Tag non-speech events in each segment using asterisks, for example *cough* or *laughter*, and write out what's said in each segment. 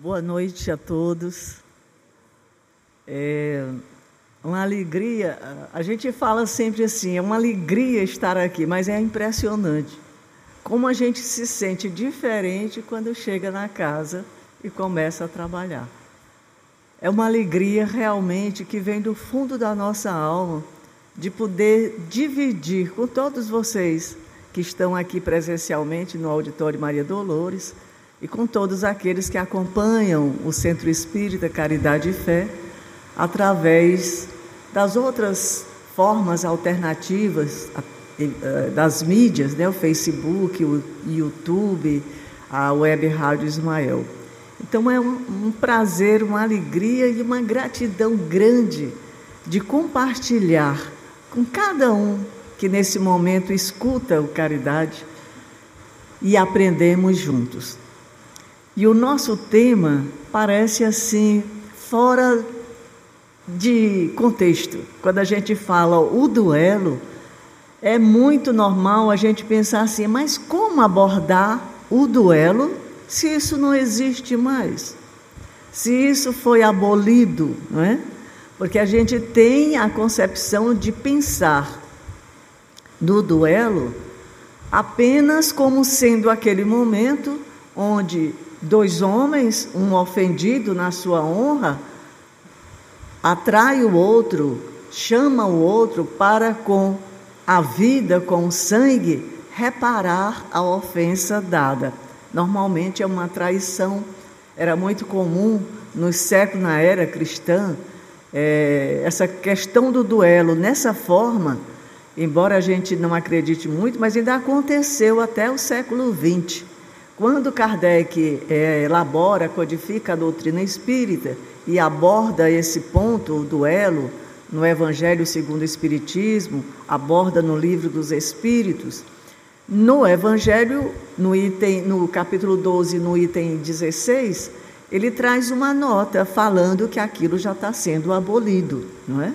Boa noite a todos. É uma alegria, a gente fala sempre assim, é uma alegria estar aqui, mas é impressionante como a gente se sente diferente quando chega na casa e começa a trabalhar. É uma alegria realmente que vem do fundo da nossa alma de poder dividir com todos vocês que estão aqui presencialmente no Auditório Maria Dolores e com todos aqueles que acompanham o Centro Espírita Caridade e Fé através das outras formas alternativas eh, das mídias, né, o Facebook, o YouTube, a Web Rádio Ismael. Então é um, um prazer, uma alegria e uma gratidão grande de compartilhar com cada um que nesse momento escuta o Caridade e aprendemos juntos. E o nosso tema parece assim, fora de contexto. Quando a gente fala o duelo, é muito normal a gente pensar assim, mas como abordar o duelo se isso não existe mais? Se isso foi abolido, não é? Porque a gente tem a concepção de pensar no duelo apenas como sendo aquele momento onde dois homens, um ofendido na sua honra, atrai o outro, chama o outro para com a vida, com o sangue, reparar a ofensa dada. Normalmente é uma traição. Era muito comum no século, na era cristã, é, essa questão do duelo nessa forma, embora a gente não acredite muito, mas ainda aconteceu até o século XX. Quando Kardec é, elabora, codifica a doutrina espírita e aborda esse ponto, o duelo, no Evangelho segundo o Espiritismo, aborda no livro dos Espíritos, no Evangelho, no, item, no capítulo 12, no item 16, ele traz uma nota falando que aquilo já está sendo abolido, não é?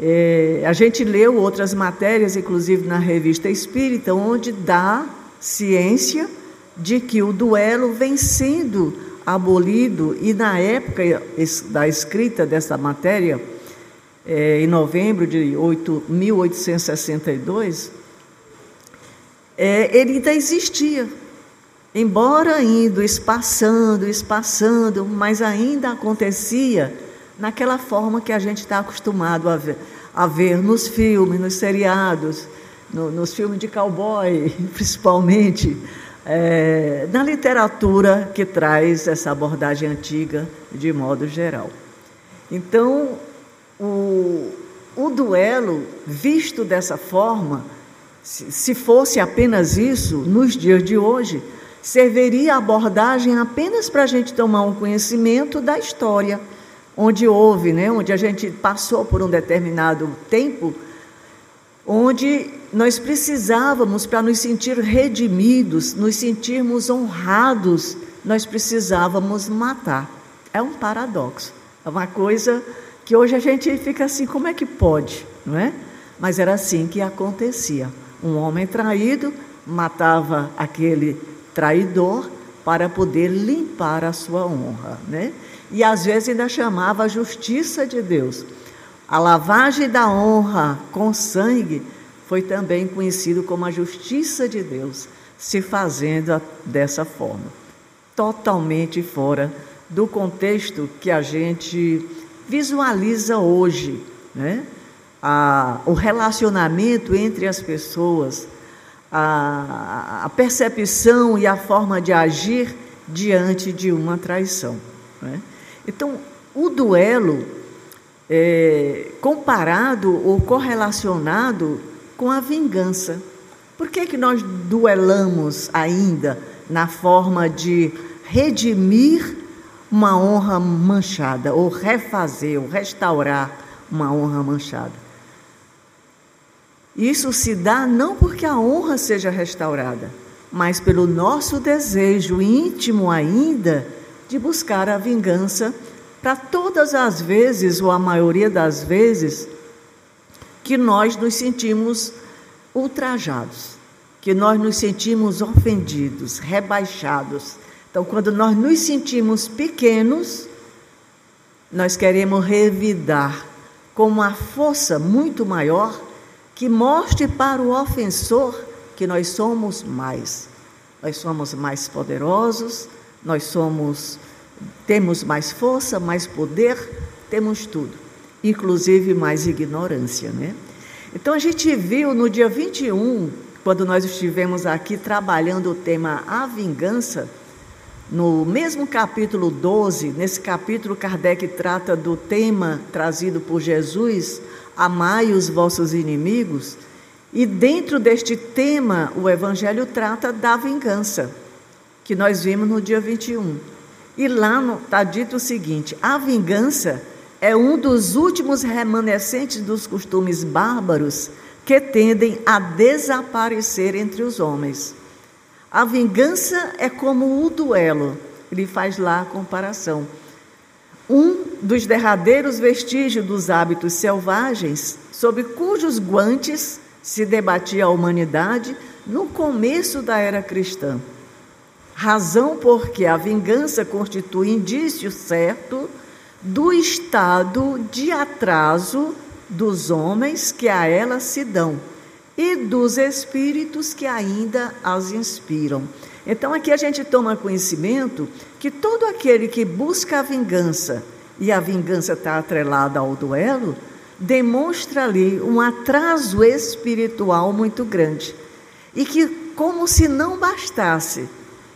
é? A gente leu outras matérias, inclusive na revista Espírita, onde dá ciência de que o duelo vem sendo abolido, e na época da escrita dessa matéria, é, em novembro de 8, 1862, é, ele ainda existia. Embora indo espaçando, espaçando, mas ainda acontecia naquela forma que a gente está acostumado a ver, a ver nos filmes, nos seriados, no, nos filmes de cowboy, *laughs* principalmente, é, na literatura que traz essa abordagem antiga de modo geral. Então, o, o duelo, visto dessa forma, se, se fosse apenas isso, nos dias de hoje, serviria a abordagem apenas para a gente tomar um conhecimento da história, onde houve, né, onde a gente passou por um determinado tempo, onde nós precisávamos, para nos sentir redimidos, nos sentirmos honrados, nós precisávamos matar. É um paradoxo, é uma coisa que hoje a gente fica assim, como é que pode, não é? Mas era assim que acontecia. Um homem traído matava aquele traidor para poder limpar a sua honra, né? E às vezes ainda chamava a justiça de Deus. A lavagem da honra com sangue foi também conhecido como a justiça de Deus, se fazendo dessa forma, totalmente fora do contexto que a gente visualiza hoje, né? A, o relacionamento entre as pessoas, a, a, percepção e a forma de agir diante de uma traição. Né? Então, o duelo, é, comparado ou correlacionado com a vingança. Por que, que nós duelamos ainda na forma de redimir uma honra manchada, ou refazer, ou restaurar uma honra manchada? Isso se dá não porque a honra seja restaurada, mas pelo nosso desejo íntimo ainda de buscar a vingança para todas as vezes, ou a maioria das vezes, que nós nos sentimos ultrajados, que nós nos sentimos ofendidos, rebaixados, Então, quando nós nos sentimos pequenos, nós queremos revidar com uma força muito maior que mostre para o ofensor que nós somos mais. Nós somos mais poderosos, nós somos temos mais força, mais poder, temos tudo, inclusive mais ignorância, né? Então a gente viu no dia 21, quando nós estivemos aqui trabalhando o tema a vingança, no mesmo capítulo 12, nesse capítulo Kardec trata do tema trazido por Jesus, amai os vossos inimigos, e dentro deste tema o evangelho trata da vingança, que nós vimos no dia 21. E lá está dito o seguinte: a vingança é um dos últimos remanescentes dos costumes bárbaros que tendem a desaparecer entre os homens. A vingança é como o duelo, ele faz lá a comparação. Um dos derradeiros vestígios dos hábitos selvagens, sob cujos guantes se debatia a humanidade no começo da era cristã. Razão porque a vingança constitui indício certo do estado de atraso dos homens que a ela se dão e dos espíritos que ainda as inspiram. Então aqui a gente toma conhecimento que todo aquele que busca a vingança e a vingança está atrelada ao duelo, demonstra ali um atraso espiritual muito grande. E que, como se não bastasse,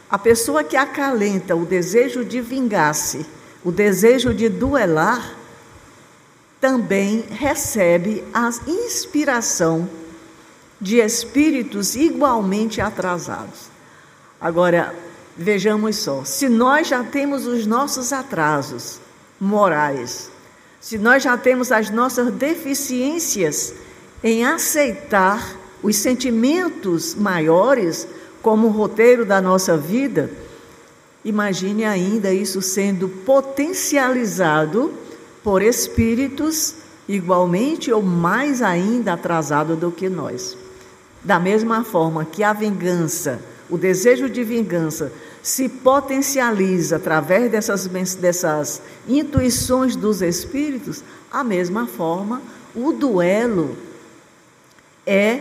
a pessoa que acalenta o desejo de vingar-se o desejo de duelar também recebe a inspiração de espíritos igualmente atrasados. Agora, vejamos só: se nós já temos os nossos atrasos morais, se nós já temos as nossas deficiências em aceitar os sentimentos maiores como roteiro da nossa vida, Imagine ainda isso sendo potencializado por espíritos igualmente ou mais ainda atrasados do que nós. Da mesma forma que a vingança, o desejo de vingança, se potencializa através dessas, dessas intuições dos espíritos, a mesma forma, o duelo é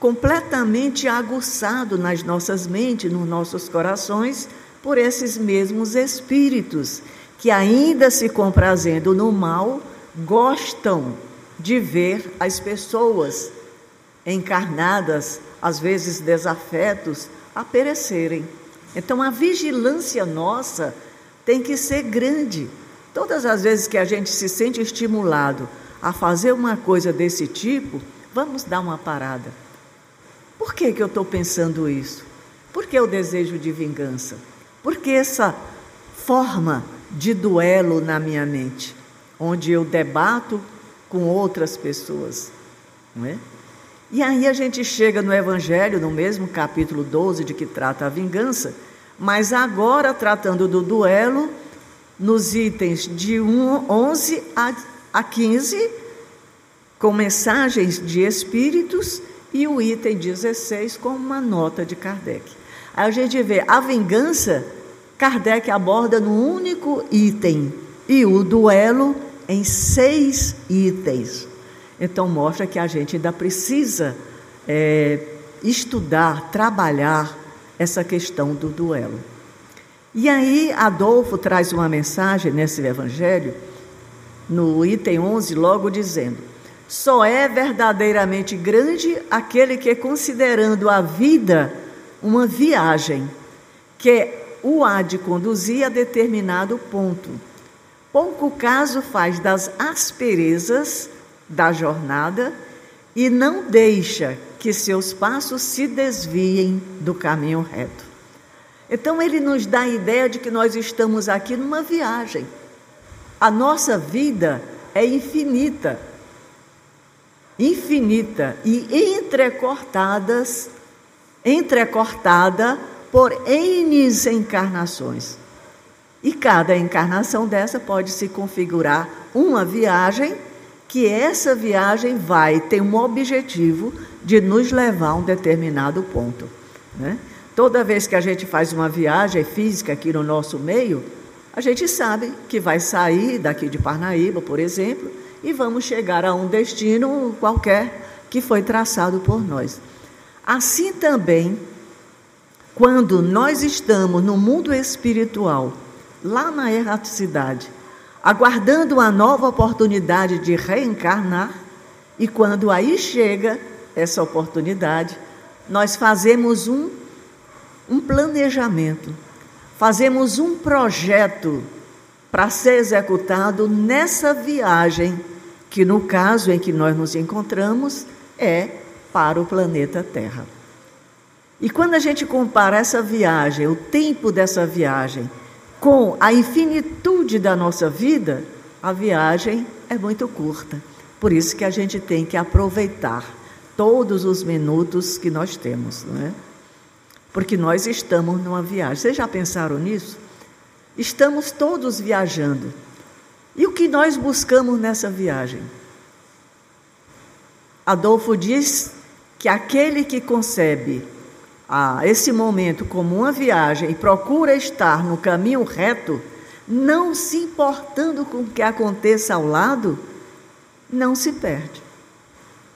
completamente aguçado nas nossas mentes, nos nossos corações, por esses mesmos espíritos que, ainda se comprazendo no mal, gostam de ver as pessoas encarnadas, às vezes desafetos, a perecerem. Então a vigilância nossa tem que ser grande. Todas as vezes que a gente se sente estimulado a fazer uma coisa desse tipo, vamos dar uma parada. Por que, que eu estou pensando isso? Por que o desejo de vingança? Porque essa forma de duelo na minha mente, onde eu debato com outras pessoas, não é? E aí a gente chega no Evangelho, no mesmo capítulo 12, de que trata a vingança, mas agora tratando do duelo, nos itens de 11 a 15, com mensagens de espíritos, e o item 16 com uma nota de Kardec. Aí a gente vê a vingança, Kardec aborda num único item e o duelo em seis itens. Então mostra que a gente ainda precisa é, estudar, trabalhar essa questão do duelo. E aí Adolfo traz uma mensagem nesse evangelho, no item 11, logo dizendo: Só é verdadeiramente grande aquele que, considerando a vida uma viagem que o há de conduzir a determinado ponto. Pouco caso faz das asperezas da jornada e não deixa que seus passos se desviem do caminho reto. Então, ele nos dá a ideia de que nós estamos aqui numa viagem. A nossa vida é infinita, infinita e entrecortadas entrecortada por N encarnações. E cada encarnação dessa pode se configurar uma viagem, que essa viagem vai ter um objetivo de nos levar a um determinado ponto. Né? Toda vez que a gente faz uma viagem física aqui no nosso meio, a gente sabe que vai sair daqui de Parnaíba, por exemplo, e vamos chegar a um destino qualquer que foi traçado por nós. Assim também, quando nós estamos no mundo espiritual, lá na erraticidade, aguardando uma nova oportunidade de reencarnar, e quando aí chega essa oportunidade, nós fazemos um, um planejamento, fazemos um projeto para ser executado nessa viagem, que no caso em que nós nos encontramos é para o planeta Terra. E quando a gente compara essa viagem, o tempo dessa viagem, com a infinitude da nossa vida, a viagem é muito curta. Por isso que a gente tem que aproveitar todos os minutos que nós temos, não é? Porque nós estamos numa viagem. Vocês já pensaram nisso? Estamos todos viajando. E o que nós buscamos nessa viagem? Adolfo diz que aquele que concebe ah, esse momento como uma viagem e procura estar no caminho reto, não se importando com o que aconteça ao lado, não se perde.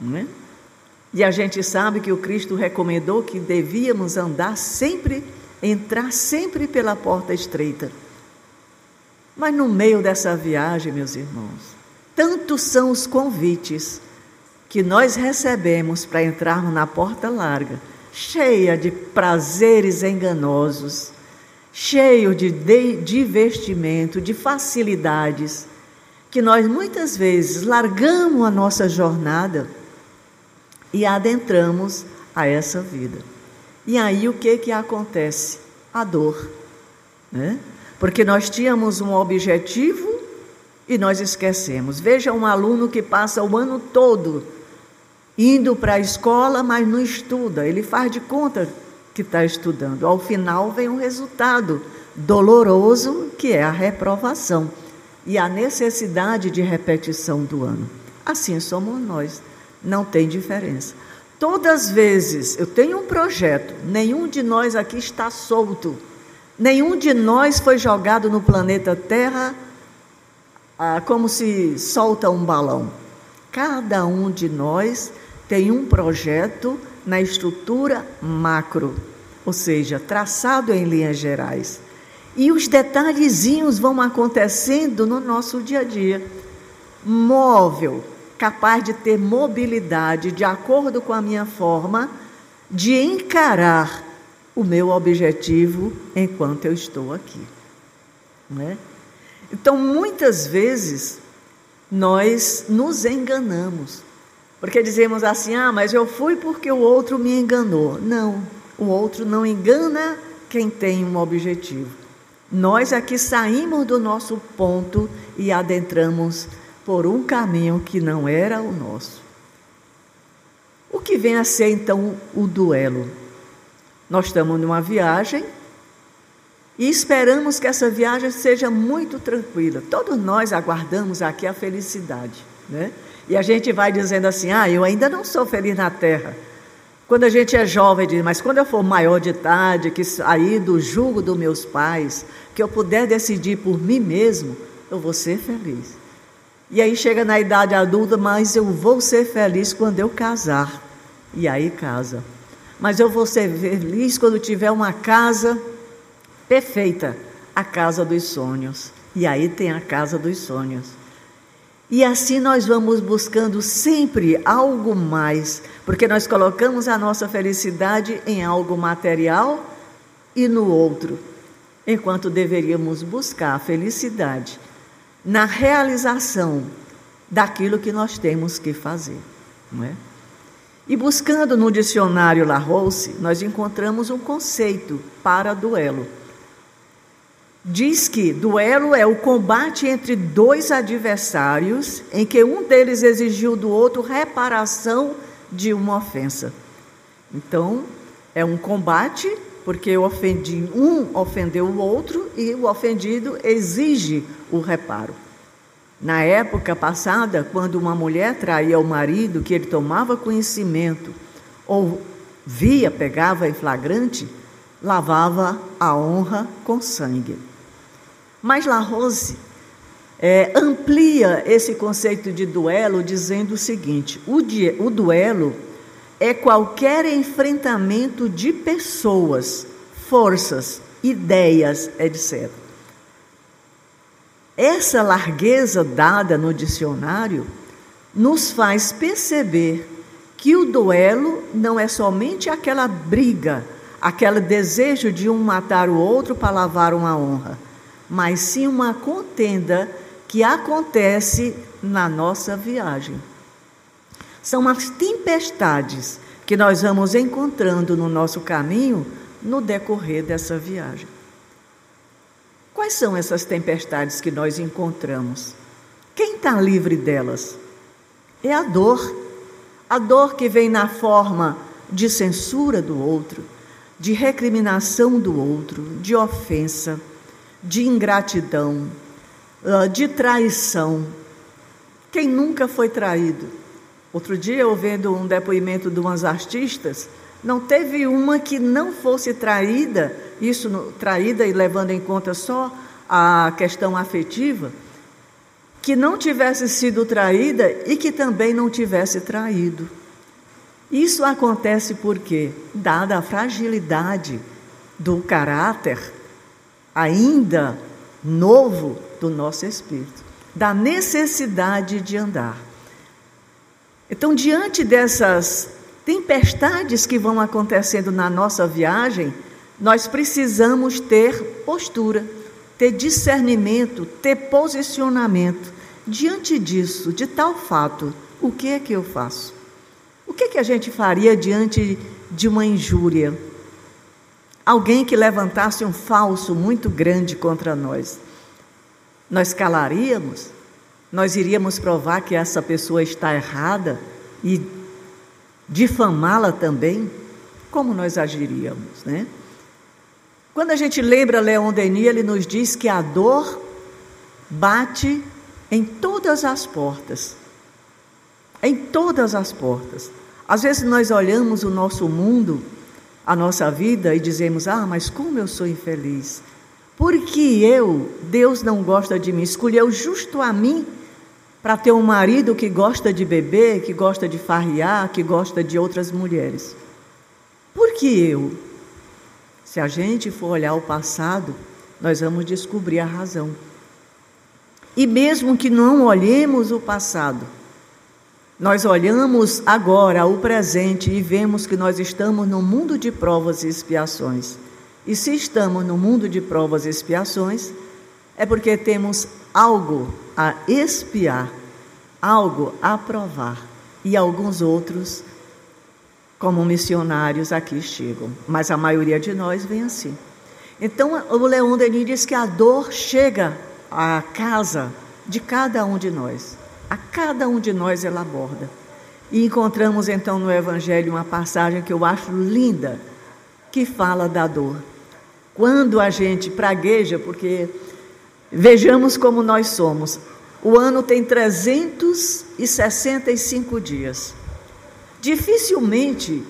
Não é? E a gente sabe que o Cristo recomendou que devíamos andar sempre, entrar sempre pela porta estreita. Mas no meio dessa viagem, meus irmãos, tantos são os convites que nós recebemos para entrarmos na porta larga, cheia de prazeres enganosos, cheio de divertimento, de facilidades, que nós muitas vezes largamos a nossa jornada e adentramos a essa vida. E aí o que que acontece? A dor, né? Porque nós tínhamos um objetivo e nós esquecemos. Veja um aluno que passa o ano todo indo para a escola, mas não estuda. Ele faz de conta que está estudando. Ao final vem um resultado doloroso, que é a reprovação e a necessidade de repetição do ano. Assim somos nós, não tem diferença. Todas as vezes eu tenho um projeto, nenhum de nós aqui está solto. Nenhum de nós foi jogado no planeta Terra ah, como se solta um balão. Cada um de nós tem um projeto na estrutura macro, ou seja, traçado em linhas gerais. E os detalhezinhos vão acontecendo no nosso dia a dia. Móvel, capaz de ter mobilidade de acordo com a minha forma de encarar o meu objetivo enquanto eu estou aqui. Né? Então, muitas vezes, nós nos enganamos, porque dizemos assim: ah, mas eu fui porque o outro me enganou. Não, o outro não engana quem tem um objetivo. Nós aqui saímos do nosso ponto e adentramos por um caminho que não era o nosso. O que vem a ser então o duelo? Nós estamos numa viagem e esperamos que essa viagem seja muito tranquila. Todos nós aguardamos aqui a felicidade, né? E a gente vai dizendo assim: ah, eu ainda não sou feliz na terra. Quando a gente é jovem, diz, mas quando eu for maior de idade, que sair do jugo dos meus pais, que eu puder decidir por mim mesmo, eu vou ser feliz. E aí chega na idade adulta, mas eu vou ser feliz quando eu casar. E aí casa mas eu vou ser feliz quando tiver uma casa perfeita a casa dos sonhos. E aí tem a casa dos sonhos. E assim nós vamos buscando sempre algo mais, porque nós colocamos a nossa felicidade em algo material e no outro, enquanto deveríamos buscar a felicidade na realização daquilo que nós temos que fazer, não é? E buscando no dicionário Larousse, nós encontramos um conceito para duelo. Diz que duelo é o combate entre dois adversários em que um deles exigiu do outro reparação de uma ofensa. Então, é um combate porque ofendi um ofendeu o outro e o ofendido exige o reparo. Na época passada, quando uma mulher traía o marido, que ele tomava conhecimento ou via, pegava em flagrante, lavava a honra com sangue. Mas La Rose é, amplia esse conceito de duelo dizendo o seguinte: o, o duelo é qualquer enfrentamento de pessoas, forças, ideias, etc. Essa largueza dada no dicionário nos faz perceber que o duelo não é somente aquela briga, aquele desejo de um matar o outro para lavar uma honra, mas sim uma contenda que acontece na nossa viagem. São as tempestades que nós vamos encontrando no nosso caminho no decorrer dessa viagem. Quais são essas tempestades que nós encontramos? Quem está livre delas? É a dor. A dor que vem na forma de censura do outro, de recriminação do outro, de ofensa, de ingratidão, ah, de traição. Quem nunca foi traído? Outro dia, eu vendo um depoimento de umas artistas, não teve uma que não fosse traída, isso traída e levando em conta só a questão afetiva, que não tivesse sido traída e que também não tivesse traído. Isso acontece porque, dada a fragilidade do caráter ainda novo do nosso espírito, da necessidade de andar. Então, diante dessas tempestades que vão acontecendo na nossa viagem, nós precisamos ter postura, ter discernimento, ter posicionamento. Diante disso, de tal fato, o que é que eu faço? O que é que a gente faria diante de uma injúria? Alguém que levantasse um falso muito grande contra nós nós calaríamos? Nós iríamos provar que essa pessoa está errada e difamá-la também? Como nós agiríamos, né? Quando a gente lembra Leon Denis, ele nos diz que a dor bate em todas as portas. Em todas as portas. Às vezes nós olhamos o nosso mundo, a nossa vida e dizemos: "Ah, mas como eu sou infeliz. Porque eu, Deus não gosta de mim, escolheu justo a mim para ter um marido que gosta de beber, que gosta de farriar, que gosta de outras mulheres. Por que eu? Se a gente for olhar o passado, nós vamos descobrir a razão. E mesmo que não olhemos o passado, nós olhamos agora o presente e vemos que nós estamos num mundo de provas e expiações. E se estamos no mundo de provas e expiações, é porque temos algo a expiar, algo a provar. E alguns outros, como missionários, aqui chegam. Mas a maioria de nós vem assim. Então, o Leão Denis diz que a dor chega à casa de cada um de nós. A cada um de nós ela aborda. E encontramos então no Evangelho uma passagem que eu acho linda, que fala da dor. Quando a gente pragueja, porque vejamos como nós somos. O ano tem 365 dias. Dificilmente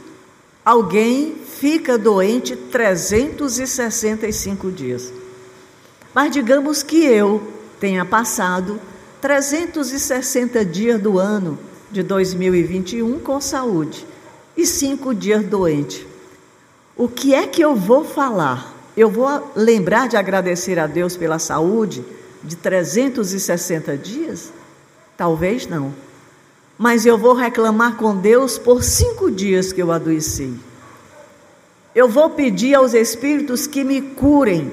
alguém fica doente 365 dias. Mas digamos que eu tenha passado 360 dias do ano de 2021 com saúde e cinco dias doente. O que é que eu vou falar? Eu vou lembrar de agradecer a Deus pela saúde de 360 dias? Talvez não. Mas eu vou reclamar com Deus por cinco dias que eu adoeci. Eu vou pedir aos Espíritos que me curem,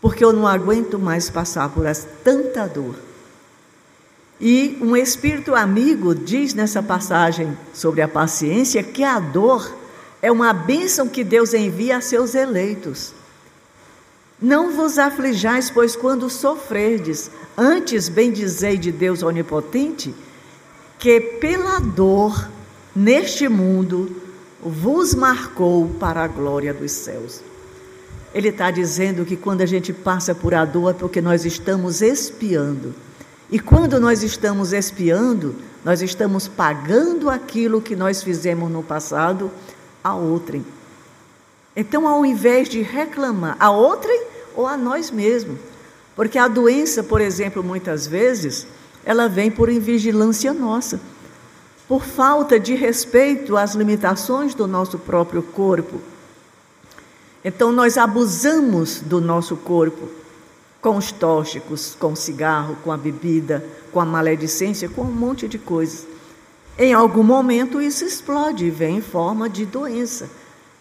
porque eu não aguento mais passar por tanta dor. E um Espírito amigo diz nessa passagem sobre a paciência que a dor é uma bênção que Deus envia a seus eleitos. Não vos aflijais, pois quando sofrerdes, antes bendizei de Deus onipotente, que pela dor neste mundo vos marcou para a glória dos céus. Ele está dizendo que quando a gente passa por a dor é porque nós estamos espiando. E quando nós estamos espiando, nós estamos pagando aquilo que nós fizemos no passado a outrem. Então, ao invés de reclamar a outrem ou a nós mesmos, porque a doença, por exemplo, muitas vezes, ela vem por invigilância nossa, por falta de respeito às limitações do nosso próprio corpo. Então, nós abusamos do nosso corpo com os tóxicos, com o cigarro, com a bebida, com a maledicência, com um monte de coisas. Em algum momento isso explode e vem em forma de doença.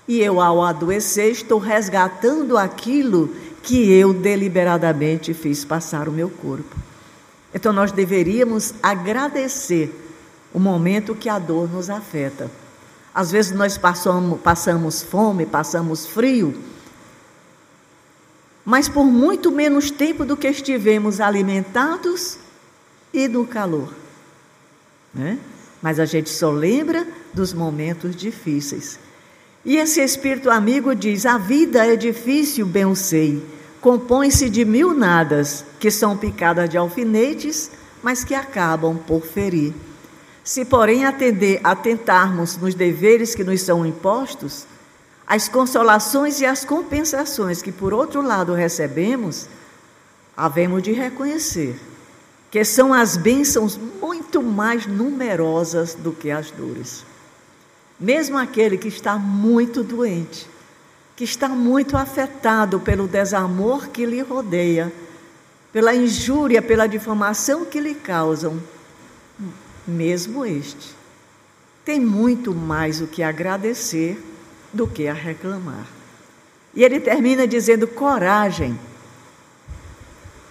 E eu, ao adoecer, estou resgatando aquilo que eu deliberadamente fiz passar o meu corpo. Então nós deveríamos agradecer o momento que a dor nos afeta. Às vezes nós passamos, passamos fome, passamos frio, mas por muito menos tempo do que estivemos alimentados e no calor. Né? Mas a gente só lembra dos momentos difíceis. E esse espírito amigo diz: A vida é difícil, bem sei. Compõe-se de mil nadas, que são picadas de alfinetes, mas que acabam por ferir. Se, porém, atender, atentarmos nos deveres que nos são impostos, as consolações e as compensações que, por outro lado, recebemos, havemos de reconhecer que são as bênçãos muito mais numerosas do que as dores. Mesmo aquele que está muito doente, que está muito afetado pelo desamor que lhe rodeia, pela injúria, pela difamação que lhe causam, mesmo este tem muito mais o que agradecer do que a reclamar. E ele termina dizendo: coragem.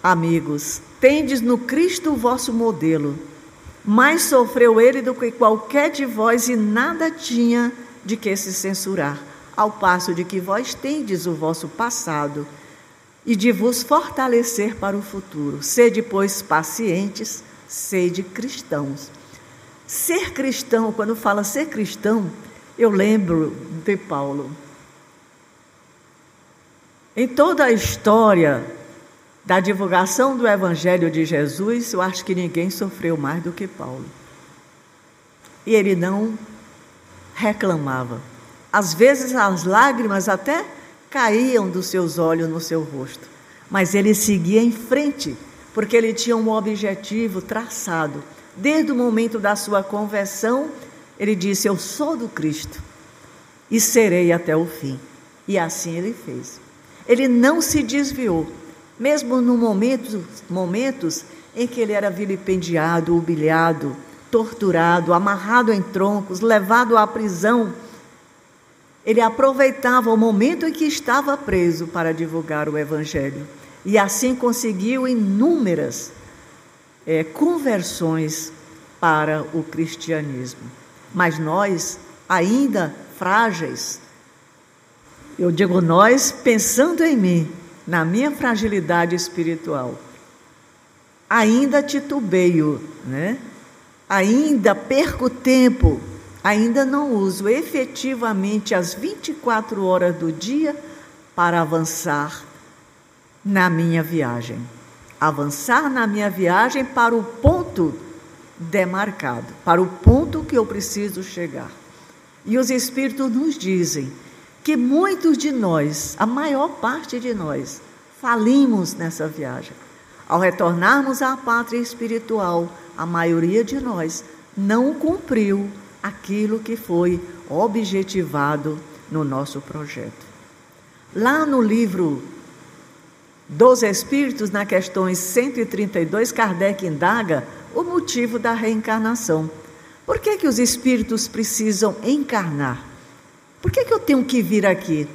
Amigos, tendes no Cristo o vosso modelo. Mais sofreu ele do que qualquer de vós e nada tinha de que se censurar, ao passo de que vós tendes o vosso passado e de vos fortalecer para o futuro. Sede, pois, pacientes, sede cristãos. Ser cristão, quando fala ser cristão, eu lembro de Paulo. Em toda a história da divulgação do Evangelho de Jesus, eu acho que ninguém sofreu mais do que Paulo. E ele não reclamava. Às vezes as lágrimas até caíam dos seus olhos no seu rosto, mas ele seguia em frente, porque ele tinha um objetivo traçado. Desde o momento da sua conversão, ele disse: Eu sou do Cristo e serei até o fim. E assim ele fez. Ele não se desviou, mesmo no momento, momentos em que ele era vilipendiado, humilhado, torturado, amarrado em troncos, levado à prisão. Ele aproveitava o momento em que estava preso para divulgar o Evangelho. E assim conseguiu inúmeras é, conversões para o cristianismo. Mas nós, ainda frágeis, eu digo nós pensando em mim, na minha fragilidade espiritual, ainda titubeio, né? ainda perco tempo, ainda não uso efetivamente as 24 horas do dia para avançar na minha viagem. Avançar na minha viagem para o ponto demarcado, para o ponto que eu preciso chegar. E os Espíritos nos dizem que muitos de nós, a maior parte de nós, falimos nessa viagem. Ao retornarmos à pátria espiritual, a maioria de nós não cumpriu aquilo que foi objetivado no nosso projeto. Lá no livro dos Espíritos, na questões 132, Kardec indaga o motivo da reencarnação. Por que, que os espíritos precisam encarnar? Por que, que eu tenho que vir aqui?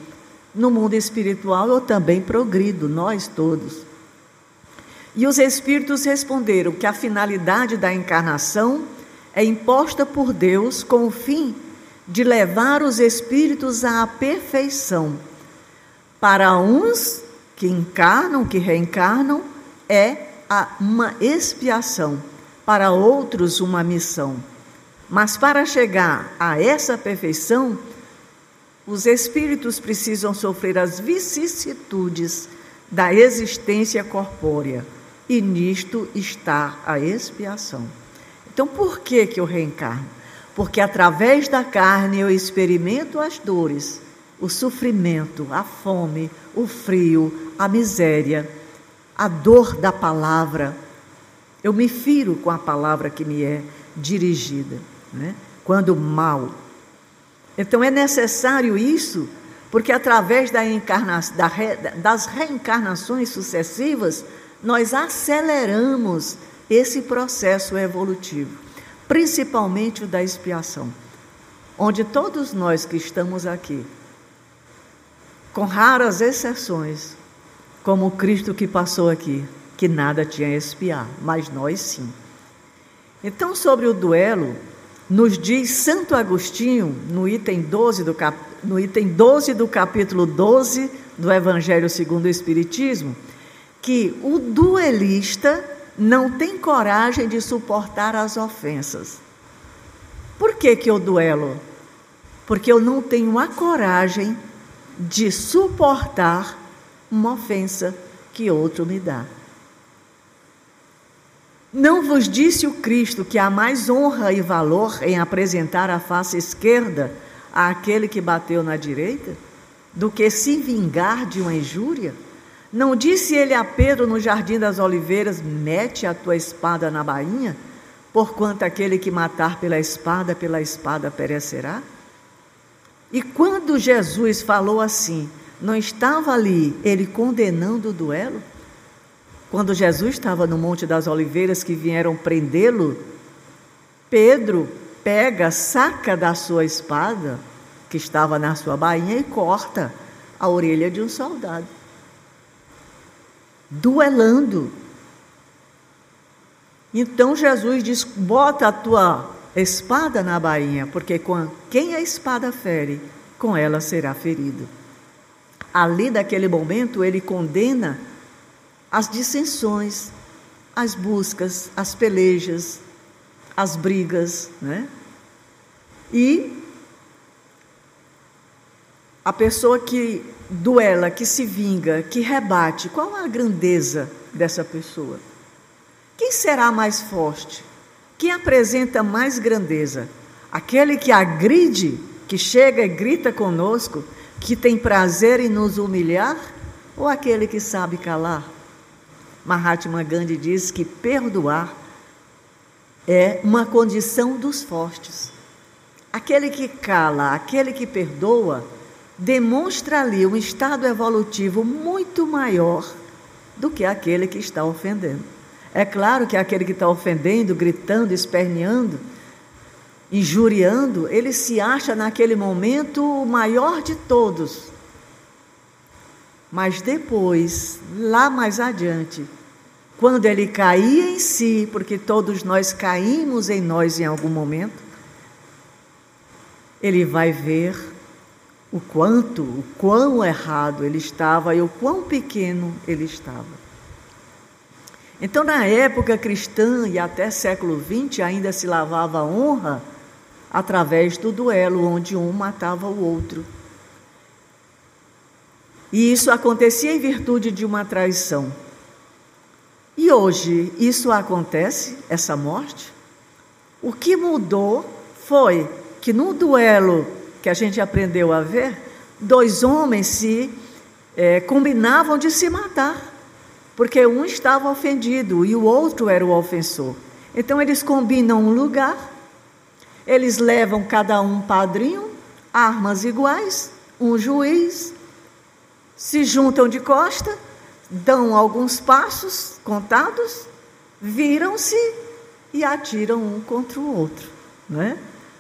No mundo espiritual eu também progrido, nós todos. E os espíritos responderam que a finalidade da encarnação é imposta por Deus com o fim de levar os espíritos à perfeição. Para uns que encarnam, que reencarnam, é uma expiação para outros uma missão. Mas para chegar a essa perfeição, os espíritos precisam sofrer as vicissitudes da existência corpórea, e nisto está a expiação. Então, por que que eu reencarno? Porque através da carne eu experimento as dores, o sofrimento, a fome, o frio, a miséria, a dor da palavra. Eu me firo com a palavra que me é dirigida, né? quando mal. Então é necessário isso, porque através da encarna da re das reencarnações sucessivas, nós aceleramos esse processo evolutivo, principalmente o da expiação, onde todos nós que estamos aqui com raras exceções, como Cristo que passou aqui, que nada tinha a espiar, mas nós sim. Então, sobre o duelo, nos diz Santo Agostinho, no item 12 do, cap... no item 12 do capítulo 12 do Evangelho segundo o Espiritismo, que o duelista não tem coragem de suportar as ofensas. Por que, que eu duelo? Porque eu não tenho a coragem de suportar uma ofensa que outro me dá. Não vos disse o Cristo que há mais honra e valor em apresentar a face esquerda àquele que bateu na direita do que se vingar de uma injúria? Não disse ele a Pedro no jardim das oliveiras: mete a tua espada na bainha, porquanto aquele que matar pela espada, pela espada perecerá? E quando Jesus falou assim, não estava ali ele condenando o duelo? Quando Jesus estava no Monte das Oliveiras que vieram prendê-lo, Pedro pega, saca da sua espada, que estava na sua bainha, e corta a orelha de um soldado. Duelando. Então Jesus diz: bota a tua espada na bainha, porque com quem a espada fere, com ela será ferido. Ali, daquele momento, ele condena as dissensões, as buscas, as pelejas, as brigas, né? E a pessoa que duela, que se vinga, que rebate, qual a grandeza dessa pessoa? Quem será mais forte? Quem apresenta mais grandeza? Aquele que agride, que chega e grita conosco, que tem prazer em nos humilhar, ou aquele que sabe calar? Mahatma Gandhi diz que perdoar é uma condição dos fortes. Aquele que cala, aquele que perdoa, demonstra ali um estado evolutivo muito maior do que aquele que está ofendendo. É claro que aquele que está ofendendo, gritando, esperneando, injuriando, ele se acha naquele momento o maior de todos. Mas depois, lá mais adiante, quando ele caía em si, porque todos nós caímos em nós em algum momento, ele vai ver o quanto, o quão errado ele estava e o quão pequeno ele estava. Então, na época cristã e até século XX, ainda se lavava honra através do duelo, onde um matava o outro. E isso acontecia em virtude de uma traição. E hoje isso acontece, essa morte? O que mudou foi que no duelo que a gente aprendeu a ver, dois homens se é, combinavam de se matar porque um estava ofendido e o outro era o ofensor. Então eles combinam um lugar, eles levam cada um padrinho, armas iguais, um juiz, se juntam de costa, dão alguns passos contados, viram-se e atiram um contra o outro, né?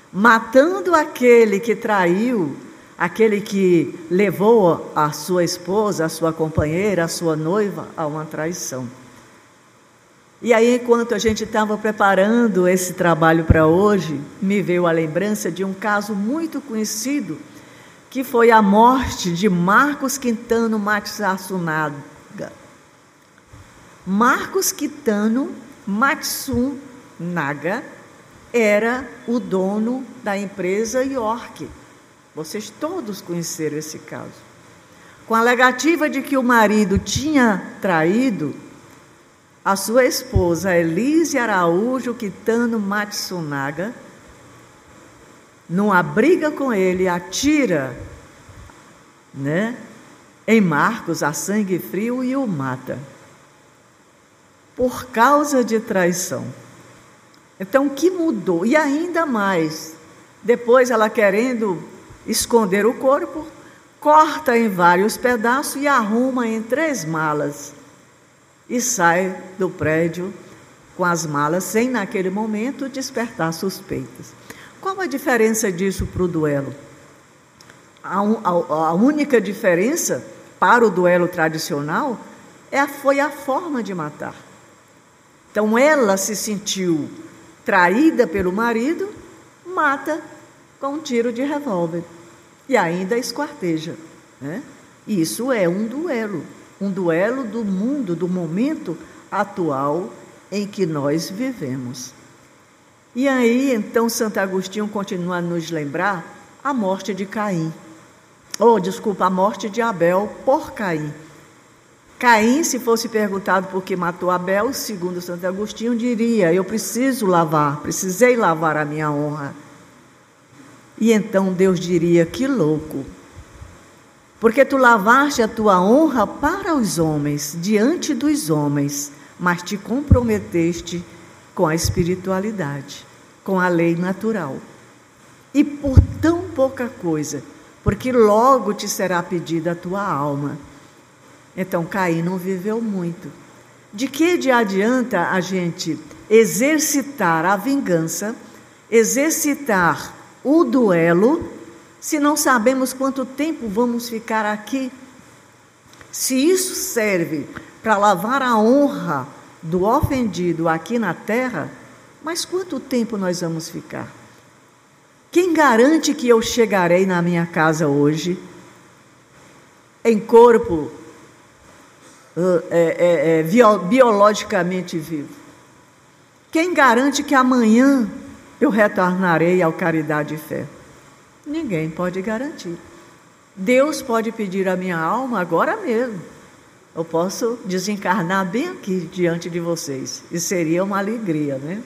matando aquele que traiu aquele que levou a sua esposa, a sua companheira, a sua noiva a uma traição. E aí, enquanto a gente estava preparando esse trabalho para hoje, me veio a lembrança de um caso muito conhecido, que foi a morte de Marcos Quintano Matsunaga. Marcos Quintano Matsunaga era o dono da empresa York vocês todos conheceram esse caso. Com a alegativa de que o marido tinha traído a sua esposa Elise Araújo Kitano Matsunaga, numa briga com ele, atira né? Em Marcos, a sangue frio e o mata. Por causa de traição. Então, o que mudou? E ainda mais, depois ela querendo esconder o corpo, corta em vários pedaços e arruma em três malas e sai do prédio com as malas, sem naquele momento despertar suspeitas. Qual a diferença disso para o duelo? A, a, a, única diferença para o duelo tradicional é, foi a forma de matar. Então ela se sentiu traída pelo marido, mata com um tiro de revólver e ainda esquarteja. Né? Isso é um duelo, um duelo do mundo, do momento atual em que nós vivemos. E aí, então, Santo Agostinho continua a nos lembrar a morte de Caim. Ou, oh, desculpa, a morte de Abel por Caim. Caim, se fosse perguntado por que matou Abel, segundo Santo Agostinho, diria: Eu preciso lavar, precisei lavar a minha honra. E então Deus diria: Que louco, porque tu lavaste a tua honra para os homens, diante dos homens, mas te comprometeste com a espiritualidade, com a lei natural. E por tão pouca coisa, porque logo te será pedida a tua alma. Então Caim não viveu muito. De que de adianta a gente exercitar a vingança, exercitar o duelo, se não sabemos quanto tempo vamos ficar aqui? Se isso serve para lavar a honra do ofendido aqui na terra, mas quanto tempo nós vamos ficar? Quem garante que eu chegarei na minha casa hoje em corpo uh, é, é, é, biologicamente vivo? Quem garante que amanhã eu retornarei ao caridade e fé? Ninguém pode garantir. Deus pode pedir a minha alma agora mesmo eu posso desencarnar bem aqui diante de vocês. E seria uma alegria, né?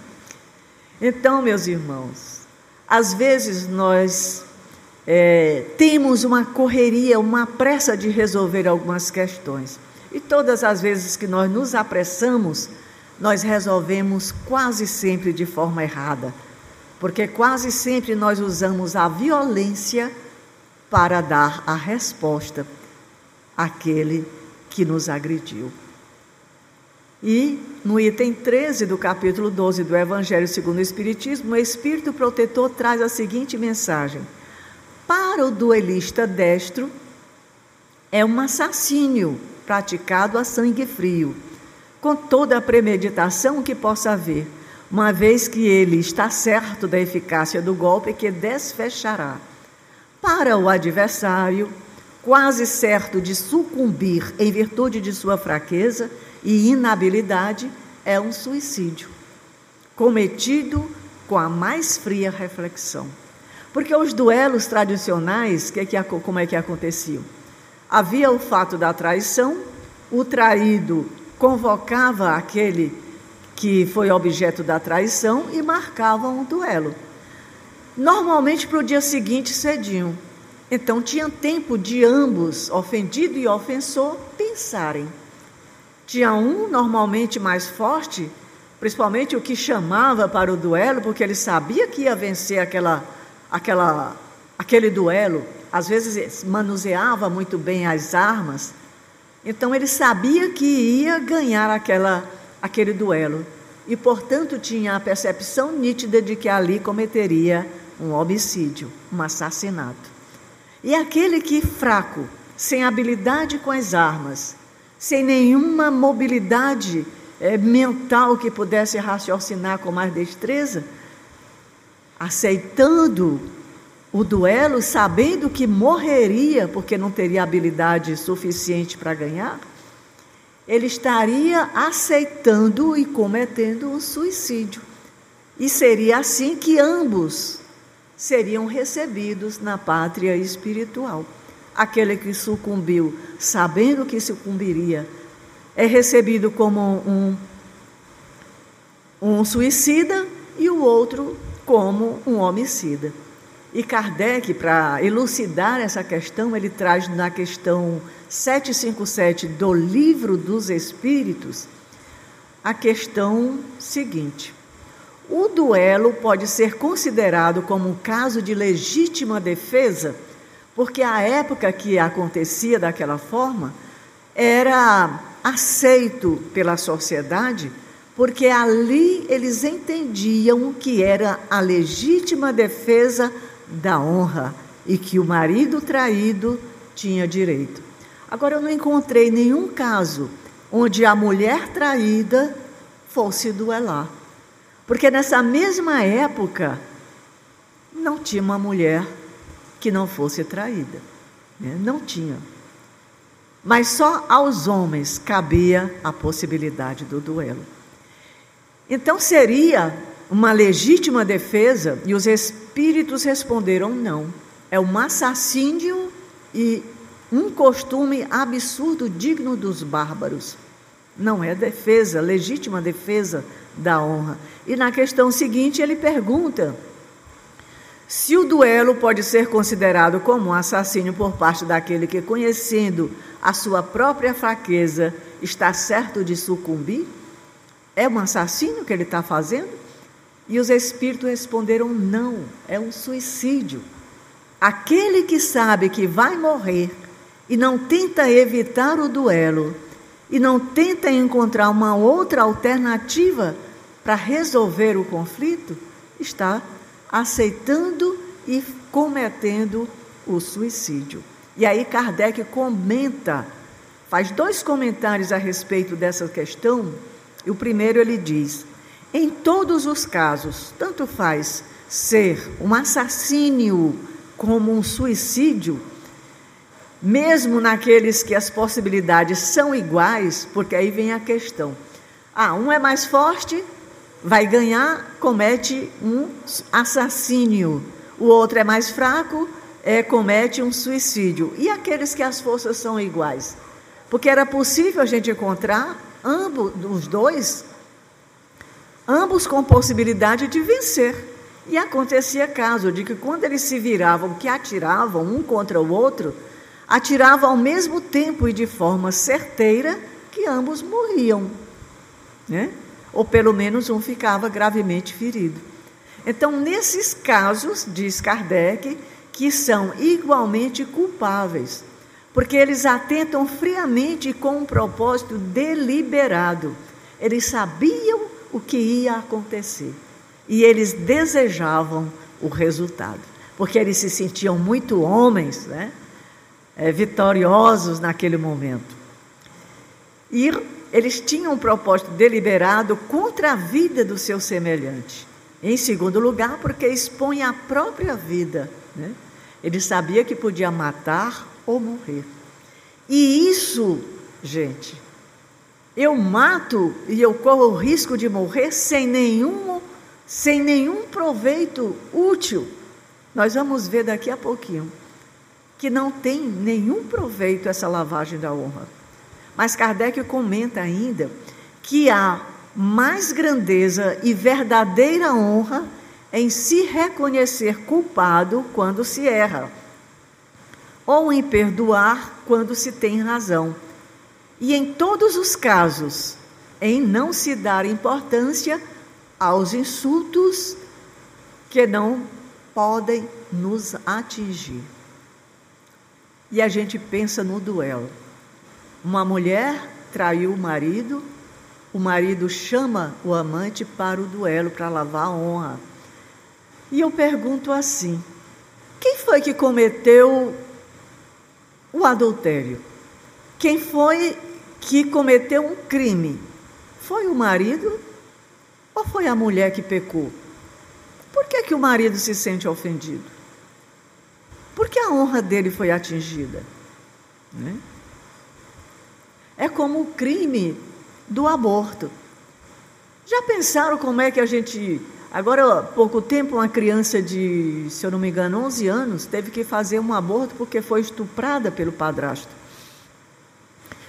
Então, meus irmãos, às vezes nós é, temos uma correria, uma pressa de resolver algumas questões. E todas as vezes que nós nos apressamos, nós resolvemos quase sempre de forma errada. Porque quase sempre nós usamos a violência para dar a resposta àquele que nos agrediu. E no item 13 do capítulo 12 do Evangelho segundo o Espiritismo, o Espírito protetor traz a seguinte mensagem: Para o duelista destro, é um assassínio praticado a sangue frio, com toda a premeditação que possa haver, uma vez que ele está certo da eficácia do golpe que desfechará. Para o adversário, quase certo de sucumbir em virtude de sua fraqueza e inabilidade, é um suicídio, cometido com a mais fria reflexão. Porque os duelos tradicionais, que que, como é que aconteciam? Havia o fato da traição, o traído convocava aquele que foi objeto da traição e marcava um duelo. Normalmente para o dia seguinte cediam. Então tinha tempo de ambos, ofendido e ofensor, pensarem. Tinha um normalmente mais forte, principalmente o que chamava para o duelo, porque ele sabia que ia vencer aquela, aquela, aquele duelo. Às vezes manuseava muito bem as armas. Então ele sabia que ia ganhar aquela, aquele duelo. E, portanto, tinha a percepção nítida de que ali cometeria um homicídio, um assassinato. E aquele que fraco, sem habilidade com as armas, sem nenhuma mobilidade é, mental que pudesse raciocinar com mais destreza, aceitando o duelo, sabendo que morreria porque não teria habilidade suficiente para ganhar, ele estaria aceitando e cometendo um suicídio. E seria assim que ambos seriam recebidos na pátria espiritual. Aquele que sucumbiu, sabendo que sucumbiria, é recebido como um, um suicida e o outro como um homicida. E Kardec, para elucidar essa questão, ele traz na questão 757 do Livro dos Espíritos a questão seguinte: o duelo pode ser considerado como um caso de legítima defesa, porque a época que acontecia daquela forma era aceito pela sociedade, porque ali eles entendiam que era a legítima defesa da honra e que o marido traído tinha direito. Agora, eu não encontrei nenhum caso onde a mulher traída fosse duelar. Porque nessa mesma época não tinha uma mulher que não fosse traída. Né? Não tinha. Mas só aos homens cabia a possibilidade do duelo. Então seria uma legítima defesa e os espíritos responderam não. É um assassínio e um costume absurdo digno dos bárbaros. Não é defesa, legítima defesa da honra. E na questão seguinte ele pergunta se o duelo pode ser considerado como um assassínio por parte daquele que, conhecendo a sua própria fraqueza, está certo de sucumbir? É um assassínio que ele está fazendo? E os espíritos responderam: não, é um suicídio. Aquele que sabe que vai morrer e não tenta evitar o duelo, e não tenta encontrar uma outra alternativa para resolver o conflito, está aceitando e cometendo o suicídio. E aí Kardec comenta, faz dois comentários a respeito dessa questão. E o primeiro ele diz: em todos os casos, tanto faz ser um assassínio como um suicídio, mesmo naqueles que as possibilidades são iguais, porque aí vem a questão. Ah, um é mais forte, vai ganhar, comete um assassínio. O outro é mais fraco, é, comete um suicídio. E aqueles que as forças são iguais? Porque era possível a gente encontrar ambos, os dois, ambos com possibilidade de vencer. E acontecia caso de que quando eles se viravam, que atiravam um contra o outro, atiravam ao mesmo tempo e de forma certeira que ambos morriam. Né? Ou pelo menos um ficava gravemente ferido. Então, nesses casos, diz Kardec, que são igualmente culpáveis, porque eles atentam friamente com um propósito deliberado. Eles sabiam o que ia acontecer e eles desejavam o resultado, porque eles se sentiam muito homens, né? É, vitoriosos naquele momento. E eles tinham um propósito deliberado contra a vida do seu semelhante. Em segundo lugar, porque expõe a própria vida. Né? Ele sabia que podia matar ou morrer. E isso, gente, eu mato e eu corro o risco de morrer sem nenhum, sem nenhum proveito útil. Nós vamos ver daqui a pouquinho que não tem nenhum proveito essa lavagem da honra. Mas Kardec comenta ainda que há mais grandeza e verdadeira honra em se reconhecer culpado quando se erra, ou em perdoar quando se tem razão. E em todos os casos, em não se dar importância aos insultos que não podem nos atingir. E a gente pensa no duelo. Uma mulher traiu o marido, o marido chama o amante para o duelo, para lavar a honra. E eu pergunto assim: quem foi que cometeu o adultério? Quem foi que cometeu um crime? Foi o marido ou foi a mulher que pecou? Por que, que o marido se sente ofendido? Porque a honra dele foi atingida. Né? Como o crime do aborto. Já pensaram como é que a gente. Agora, há pouco tempo, uma criança de, se eu não me engano, 11 anos, teve que fazer um aborto porque foi estuprada pelo padrasto.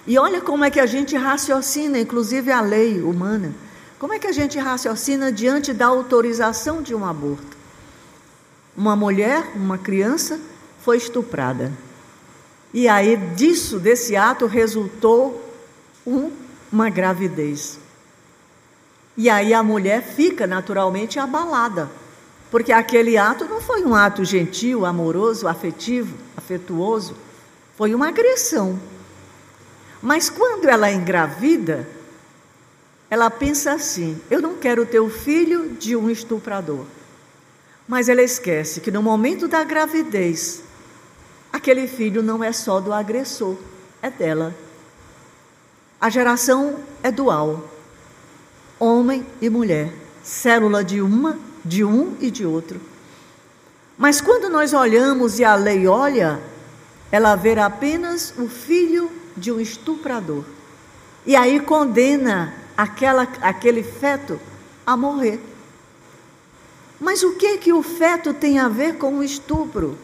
E olha como é que a gente raciocina, inclusive a lei humana. Como é que a gente raciocina diante da autorização de um aborto? uma mulher, uma criança, foi estuprada. E aí disso, desse ato, resultou uma gravidez. E aí a mulher fica naturalmente abalada, porque aquele ato não foi um ato gentil, amoroso, afetivo, afetuoso, foi uma agressão. Mas quando ela é engravida, ela pensa assim: eu não quero ter o filho de um estuprador. Mas ela esquece que no momento da gravidez, aquele filho não é só do agressor, é dela. A geração é dual homem e mulher, célula de uma, de um e de outro. Mas quando nós olhamos e a lei olha, ela vê apenas o filho de um estuprador. E aí condena aquela, aquele feto a morrer. Mas o que que o feto tem a ver com o estupro?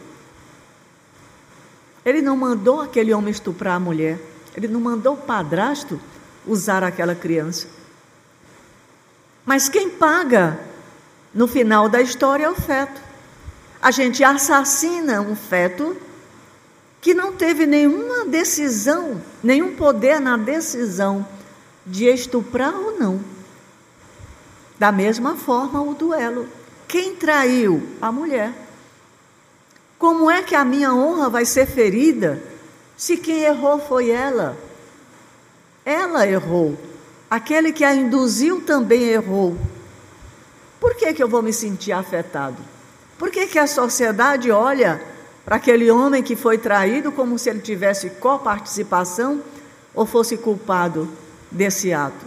Ele não mandou aquele homem estuprar a mulher. Ele não mandou o padrasto usar aquela criança. Mas quem paga no final da história é o feto. A gente assassina um feto que não teve nenhuma decisão, nenhum poder na decisão de estuprar ou não. Da mesma forma, o duelo. Quem traiu? A mulher. Como é que a minha honra vai ser ferida se quem errou foi ela? Ela errou. Aquele que a induziu também errou. Por que, que eu vou me sentir afetado? Por que, que a sociedade olha para aquele homem que foi traído como se ele tivesse coparticipação ou fosse culpado desse ato?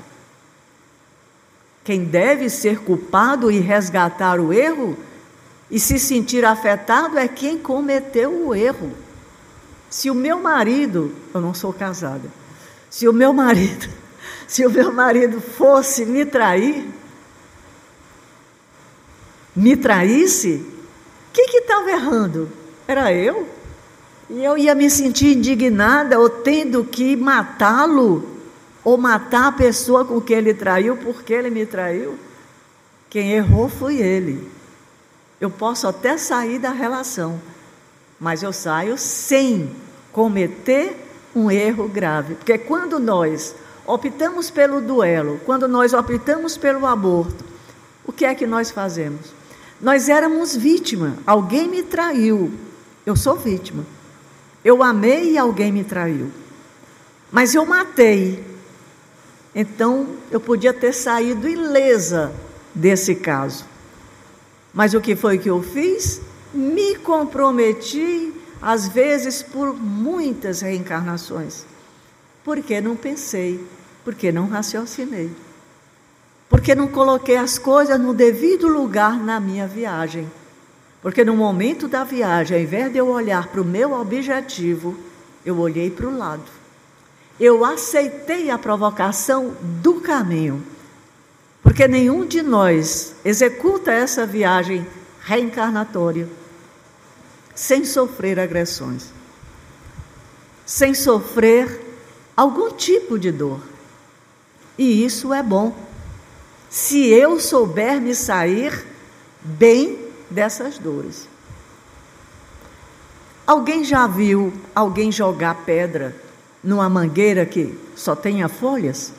Quem deve ser culpado e resgatar o erro e se sentir afetado é quem cometeu o erro. Se o meu marido, eu não sou casada, se o meu marido *laughs* se o meu marido fosse me trair, me traísse, o que estava errando? Era eu? E eu ia me sentir indignada ou tendo que matá-lo, ou matar a pessoa com quem ele traiu porque ele me traiu. Quem errou foi ele. Eu posso até sair da relação, mas eu saio sem cometer um erro grave. Porque quando nós optamos pelo duelo, quando nós optamos pelo aborto, o que é que nós fazemos? Nós éramos vítima, alguém me traiu, eu sou vítima. Eu amei e alguém me traiu. Mas eu matei. Então eu podia ter saído ilesa desse caso. Mas o que foi que eu fiz? Me comprometi, às vezes por muitas reencarnações, porque não pensei porque não raciocinei. Porque não coloquei as coisas no devido lugar na minha viagem. Porque no momento da viagem, ao invés de eu olhar para o meu objetivo, eu olhei para o lado. Eu aceitei a provocação do caminho. Porque nenhum de nós executa essa viagem reencarnatória sem sofrer agressões, sem sofrer algum tipo de dor. E isso é bom. Se eu souber me sair bem dessas dores. Alguém já viu alguém jogar pedra numa mangueira que só tenha folhas?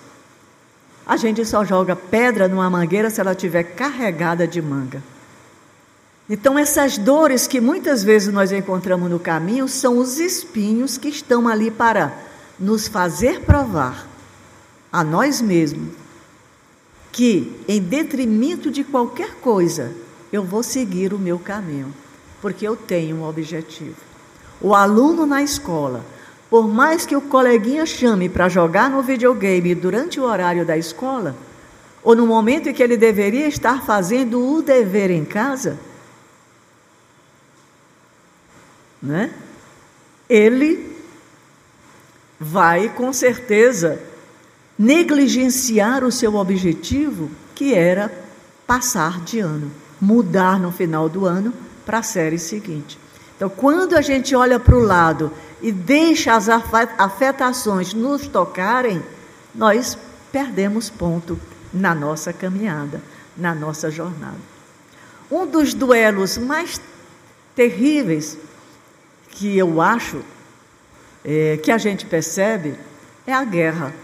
A gente só joga pedra numa mangueira se ela estiver carregada de manga. Então, essas dores que muitas vezes nós encontramos no caminho são os espinhos que estão ali para nos fazer provar a nós mesmos que, em detrimento de qualquer coisa, eu vou seguir o meu caminho, porque eu tenho um objetivo. O aluno na escola, por mais que o coleguinha chame para jogar no videogame durante o horário da escola, ou no momento em que ele deveria estar fazendo o dever em casa, né? Ele vai com certeza negligenciar o seu objetivo, que era passar de ano, mudar no final do ano para a série seguinte. Então, quando a gente olha para o lado e deixa as afetações nos tocarem, nós perdemos ponto na nossa caminhada, na nossa jornada. Um dos duelos mais terríveis que eu acho é, que a gente percebe é a guerra.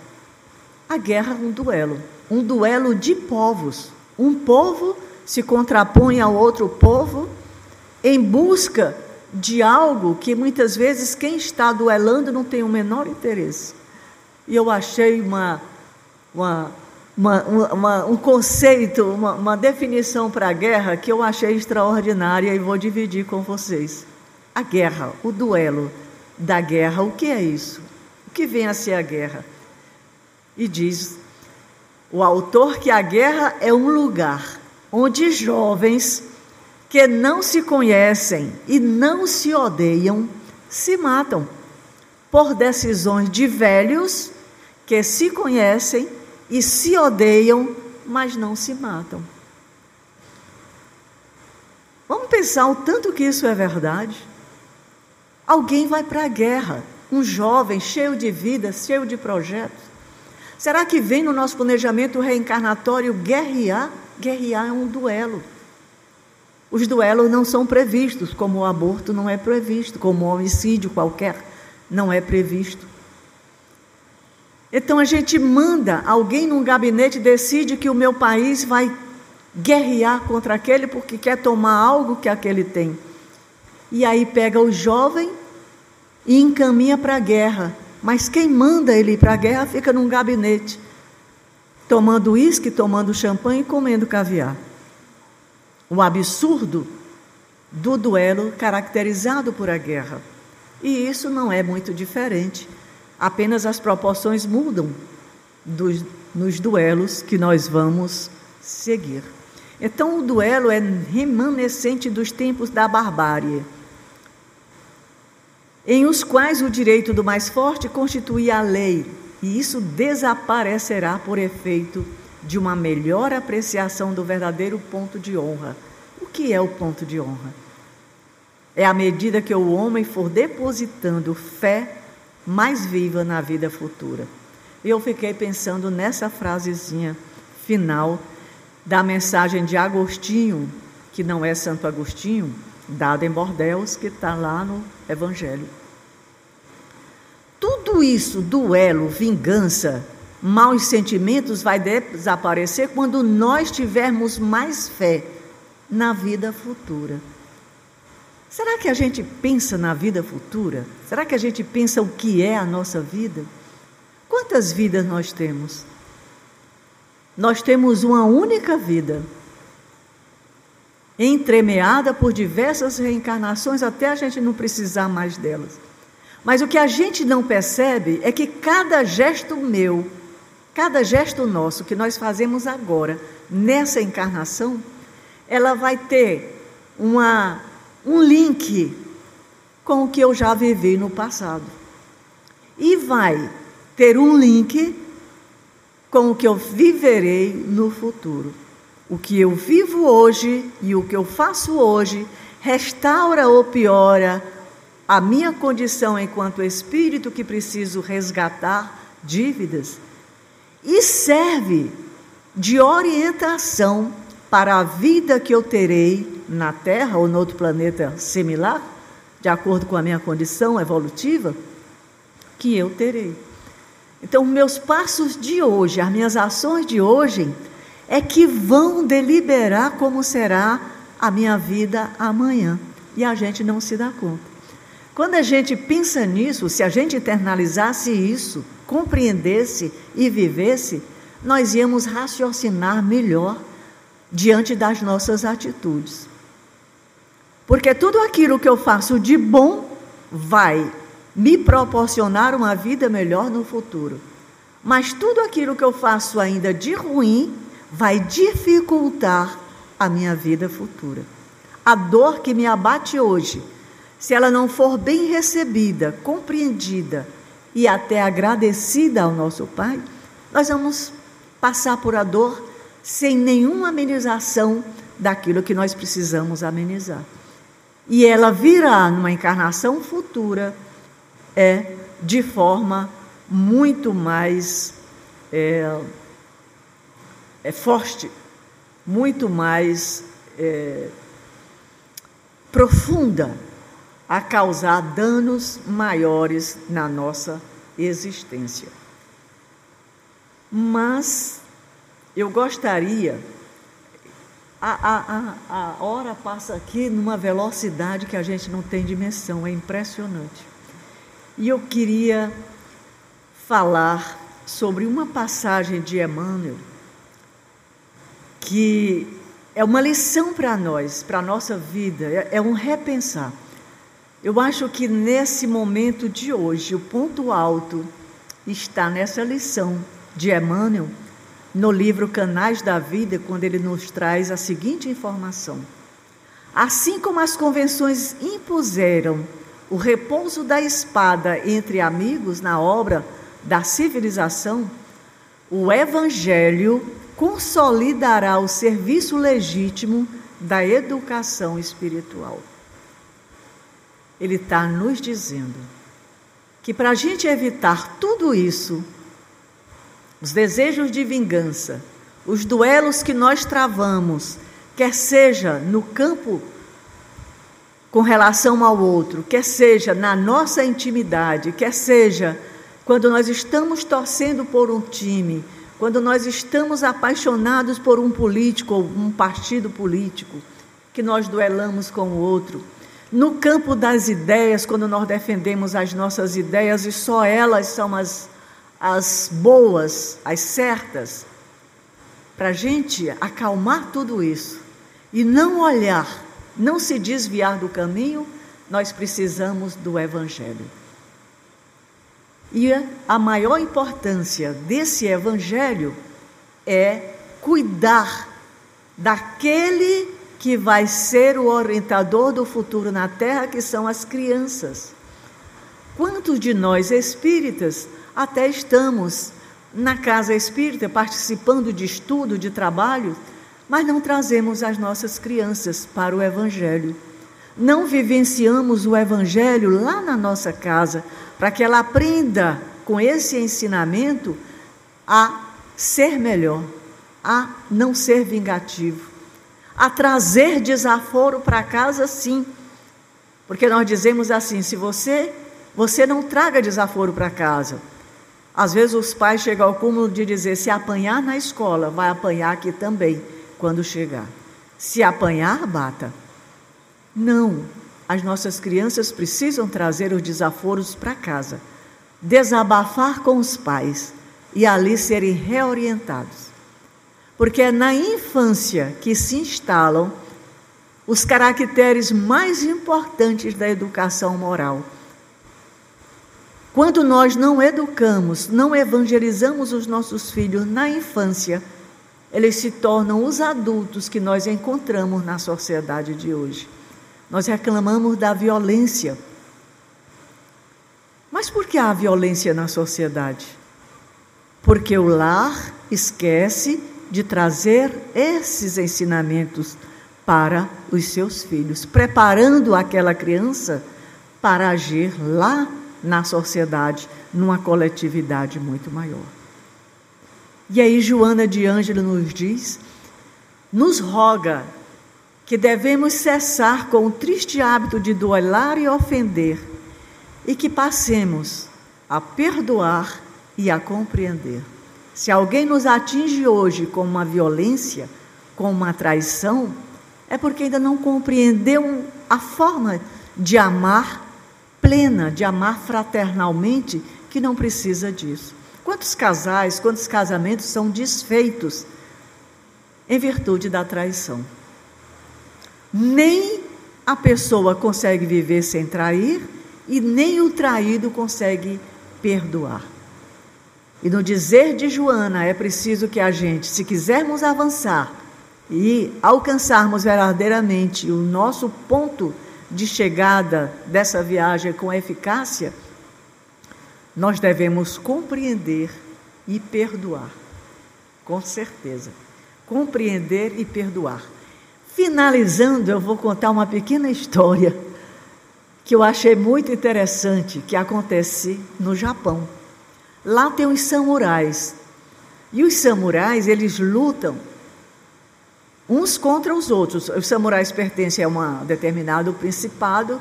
A guerra é um duelo, um duelo de povos. Um povo se contrapõe ao outro povo em busca de algo que muitas vezes quem está duelando não tem o menor interesse. E eu achei uma, uma, uma, uma um conceito, uma, uma definição para a guerra que eu achei extraordinária e vou dividir com vocês. A guerra, o duelo da guerra, o que é isso? O que vem a ser a guerra? E diz o autor que a guerra é um lugar onde jovens que não se conhecem e não se odeiam se matam por decisões de velhos que se conhecem e se odeiam, mas não se matam. Vamos pensar o tanto que isso é verdade. Alguém vai para a guerra, um jovem cheio de vida, cheio de projetos. Será que vem no nosso planejamento reencarnatório guerrear? Guerrear é um duelo. Os duelos não são previstos, como o aborto não é previsto, como o homicídio qualquer não é previsto. Então a gente manda alguém num gabinete decide que o meu país vai guerrear contra aquele porque quer tomar algo que aquele tem. E aí pega o jovem e encaminha para a guerra. Mas quem manda ele ir para a guerra fica num gabinete, tomando uísque, tomando champanhe e comendo caviar. O absurdo do duelo caracterizado por a guerra. E isso não é muito diferente, apenas as proporções mudam dos, nos duelos que nós vamos seguir. Então, o duelo é remanescente dos tempos da barbárie em os quais o direito do mais forte constituía a lei, e isso desaparecerá por efeito de uma melhor apreciação do verdadeiro ponto de honra. O que é o ponto de honra? É à medida que o homem for depositando fé mais viva na vida futura. Eu fiquei pensando nessa frasezinha final da mensagem de Agostinho, que não é Santo Agostinho, dada em Bordeus, que está lá no Evangelho. Tudo isso, duelo, vingança, maus sentimentos, vai desaparecer quando nós tivermos mais fé na vida futura. Será que a gente pensa na vida futura? Será que a gente pensa o que é a nossa vida? Quantas vidas nós temos? Nós temos uma única vida entremeada por diversas reencarnações até a gente não precisar mais delas. Mas o que a gente não percebe é que cada gesto meu, cada gesto nosso que nós fazemos agora, nessa encarnação, ela vai ter uma, um link com o que eu já vivi no passado. E vai ter um link com o que eu viverei no futuro. O que eu vivo hoje e o que eu faço hoje restaura ou piora a minha condição enquanto espírito que preciso resgatar dívidas e serve de orientação para a vida que eu terei na Terra ou no outro planeta similar, de acordo com a minha condição evolutiva, que eu terei. Então, meus passos de hoje, as minhas ações de hoje, é que vão deliberar como será a minha vida amanhã. E a gente não se dá conta. Quando a gente pensa nisso, se a gente internalizasse isso, compreendesse e vivesse, nós íamos raciocinar melhor diante das nossas atitudes. Porque tudo aquilo que eu faço de bom vai me proporcionar uma vida melhor no futuro. Mas tudo aquilo que eu faço ainda de ruim vai dificultar a minha vida futura. A dor que me abate hoje, se ela não for bem recebida, compreendida e até agradecida ao nosso Pai, nós vamos passar por a dor sem nenhuma amenização daquilo que nós precisamos amenizar. E ela virá numa encarnação futura é de forma muito mais é, é forte, muito mais é, profunda a causar danos maiores na nossa existência. Mas eu gostaria. A, a, a, a hora passa aqui numa velocidade que a gente não tem dimensão, é impressionante. E eu queria falar sobre uma passagem de Emmanuel que é uma lição para nós, para a nossa vida, é, é um repensar. Eu acho que nesse momento de hoje, o ponto alto está nessa lição de Emmanuel, no livro Canais da Vida, quando ele nos traz a seguinte informação: Assim como as convenções impuseram o repouso da espada entre amigos na obra da civilização, o Evangelho consolidará o serviço legítimo da educação espiritual. Ele está nos dizendo que para a gente evitar tudo isso, os desejos de vingança, os duelos que nós travamos, quer seja no campo com relação ao outro, quer seja na nossa intimidade, quer seja quando nós estamos torcendo por um time, quando nós estamos apaixonados por um político ou um partido político, que nós duelamos com o outro no campo das ideias, quando nós defendemos as nossas ideias e só elas são as, as boas, as certas, para a gente acalmar tudo isso e não olhar, não se desviar do caminho, nós precisamos do Evangelho. E a maior importância desse Evangelho é cuidar daquele que vai ser o orientador do futuro na Terra, que são as crianças. Quantos de nós espíritas até estamos na casa espírita participando de estudo, de trabalho, mas não trazemos as nossas crianças para o Evangelho. Não vivenciamos o Evangelho lá na nossa casa, para que ela aprenda com esse ensinamento a ser melhor, a não ser vingativo a trazer desaforo para casa, sim. Porque nós dizemos assim: se você, você não traga desaforo para casa. Às vezes os pais chegam ao cúmulo de dizer: se apanhar na escola, vai apanhar aqui também, quando chegar. Se apanhar, bata. Não, as nossas crianças precisam trazer os desaforos para casa, desabafar com os pais e ali serem reorientados porque é na infância que se instalam os caracteres mais importantes da educação moral. Quando nós não educamos, não evangelizamos os nossos filhos na infância, eles se tornam os adultos que nós encontramos na sociedade de hoje. Nós reclamamos da violência. Mas por que há violência na sociedade? Porque o lar esquece de trazer esses ensinamentos para os seus filhos, preparando aquela criança para agir lá na sociedade, numa coletividade muito maior. E aí Joana de Ângelo nos diz, nos roga que devemos cessar com o triste hábito de duelar e ofender e que passemos a perdoar e a compreender. Se alguém nos atinge hoje com uma violência, com uma traição, é porque ainda não compreendeu a forma de amar plena, de amar fraternalmente, que não precisa disso. Quantos casais, quantos casamentos são desfeitos em virtude da traição? Nem a pessoa consegue viver sem trair e nem o traído consegue perdoar. E no dizer de Joana, é preciso que a gente, se quisermos avançar e alcançarmos verdadeiramente o nosso ponto de chegada dessa viagem com eficácia, nós devemos compreender e perdoar. Com certeza. Compreender e perdoar. Finalizando, eu vou contar uma pequena história que eu achei muito interessante que acontece no Japão. Lá tem os samurais. E os samurais, eles lutam uns contra os outros. Os samurais pertencem a um determinado principado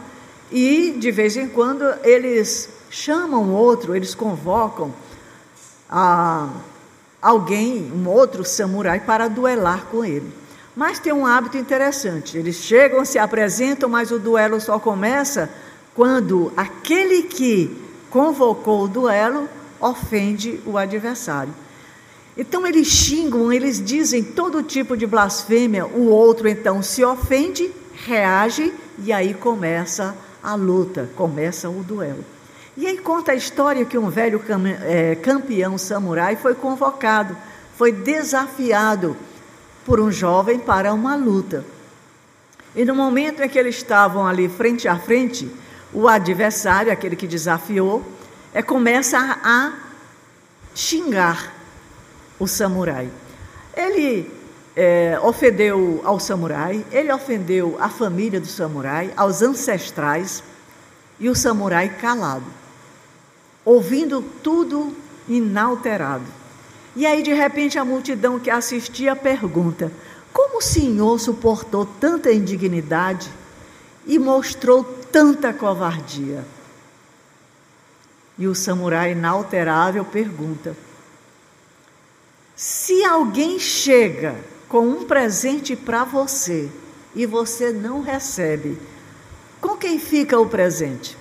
e, de vez em quando, eles chamam outro, eles convocam a alguém, um outro samurai, para duelar com ele. Mas tem um hábito interessante: eles chegam, se apresentam, mas o duelo só começa quando aquele que convocou o duelo ofende o adversário. Então eles xingam, eles dizem todo tipo de blasfêmia, o outro então se ofende, reage e aí começa a luta, começa o duelo. E aí conta a história que um velho é, campeão samurai foi convocado, foi desafiado por um jovem para uma luta. E no momento em que eles estavam ali frente a frente, o adversário, aquele que desafiou, é, começa a, a xingar o samurai. Ele é, ofendeu ao samurai, ele ofendeu a família do samurai, aos ancestrais, e o samurai calado, ouvindo tudo inalterado. E aí, de repente, a multidão que assistia pergunta: Como o senhor suportou tanta indignidade e mostrou tanta covardia? E o samurai inalterável pergunta: Se alguém chega com um presente para você e você não recebe, com quem fica o presente?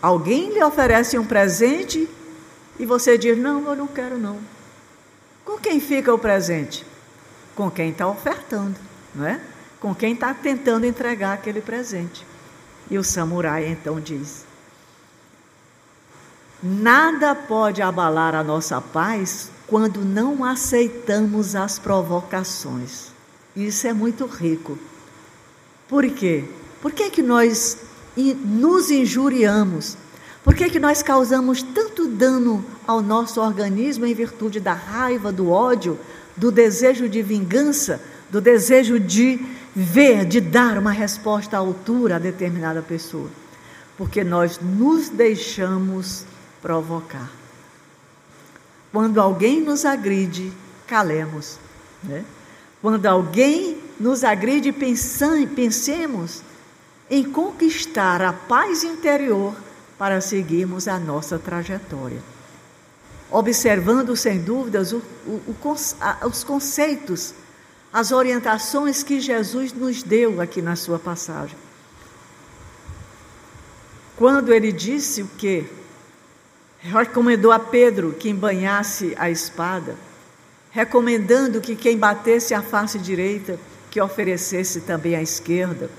Alguém lhe oferece um presente e você diz: Não, eu não quero, não. Com quem fica o presente? Com quem está ofertando, não é? Com quem está tentando entregar aquele presente. E o samurai então diz: Nada pode abalar a nossa paz quando não aceitamos as provocações. Isso é muito rico. Por quê? Por que, que nós nos injuriamos? Por que, que nós causamos tanto dano ao nosso organismo em virtude da raiva, do ódio, do desejo de vingança, do desejo de ver, de dar uma resposta à altura a determinada pessoa? Porque nós nos deixamos provocar. Quando alguém nos agride, calemos. Né? Quando alguém nos agride, pensemos em conquistar a paz interior para seguirmos a nossa trajetória. Observando, sem dúvidas, o, o, o, os conceitos, as orientações que Jesus nos deu aqui na sua passagem. Quando ele disse o que? recomendou a Pedro que embanhasse a espada, recomendando que quem batesse a face direita, que oferecesse também a esquerda,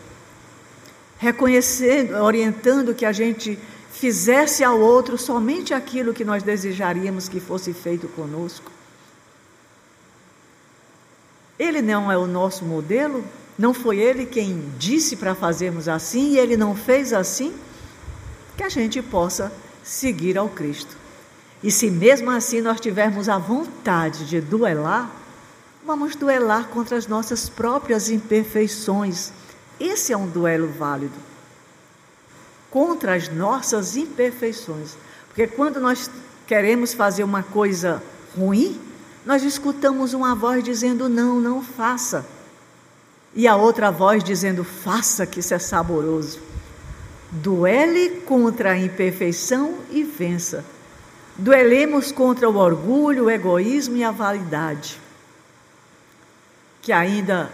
reconhecendo, orientando que a gente fizesse ao outro somente aquilo que nós desejaríamos que fosse feito conosco. Ele não é o nosso modelo, não foi ele quem disse para fazermos assim e ele não fez assim, que a gente possa seguir ao Cristo. E se mesmo assim nós tivermos a vontade de duelar, vamos duelar contra as nossas próprias imperfeições. Esse é um duelo válido. Contra as nossas imperfeições. Porque quando nós queremos fazer uma coisa ruim, nós escutamos uma voz dizendo não, não faça. E a outra voz dizendo faça, que isso é saboroso. Duele contra a imperfeição e vença. Duelemos contra o orgulho, o egoísmo e a vaidade, que ainda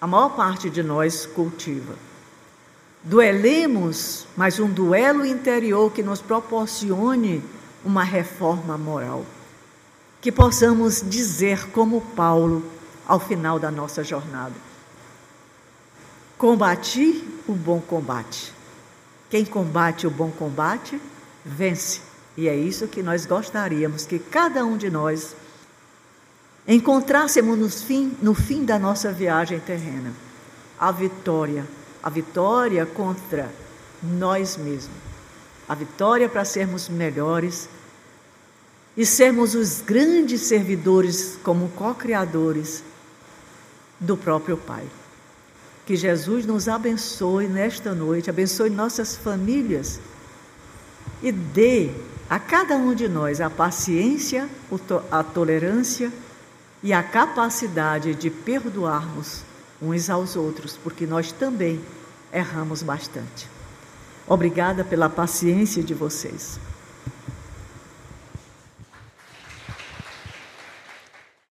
a maior parte de nós cultiva. Duelemos, mas um duelo interior que nos proporcione uma reforma moral. Que possamos dizer, como Paulo, ao final da nossa jornada: Combati o bom combate quem combate o bom combate, vence. E é isso que nós gostaríamos que cada um de nós encontrássemos no fim, no fim da nossa viagem terrena. A vitória, a vitória contra nós mesmos. A vitória para sermos melhores e sermos os grandes servidores como co-criadores do próprio Pai. Que Jesus nos abençoe nesta noite, abençoe nossas famílias e dê a cada um de nós a paciência, a tolerância e a capacidade de perdoarmos uns aos outros, porque nós também erramos bastante. Obrigada pela paciência de vocês.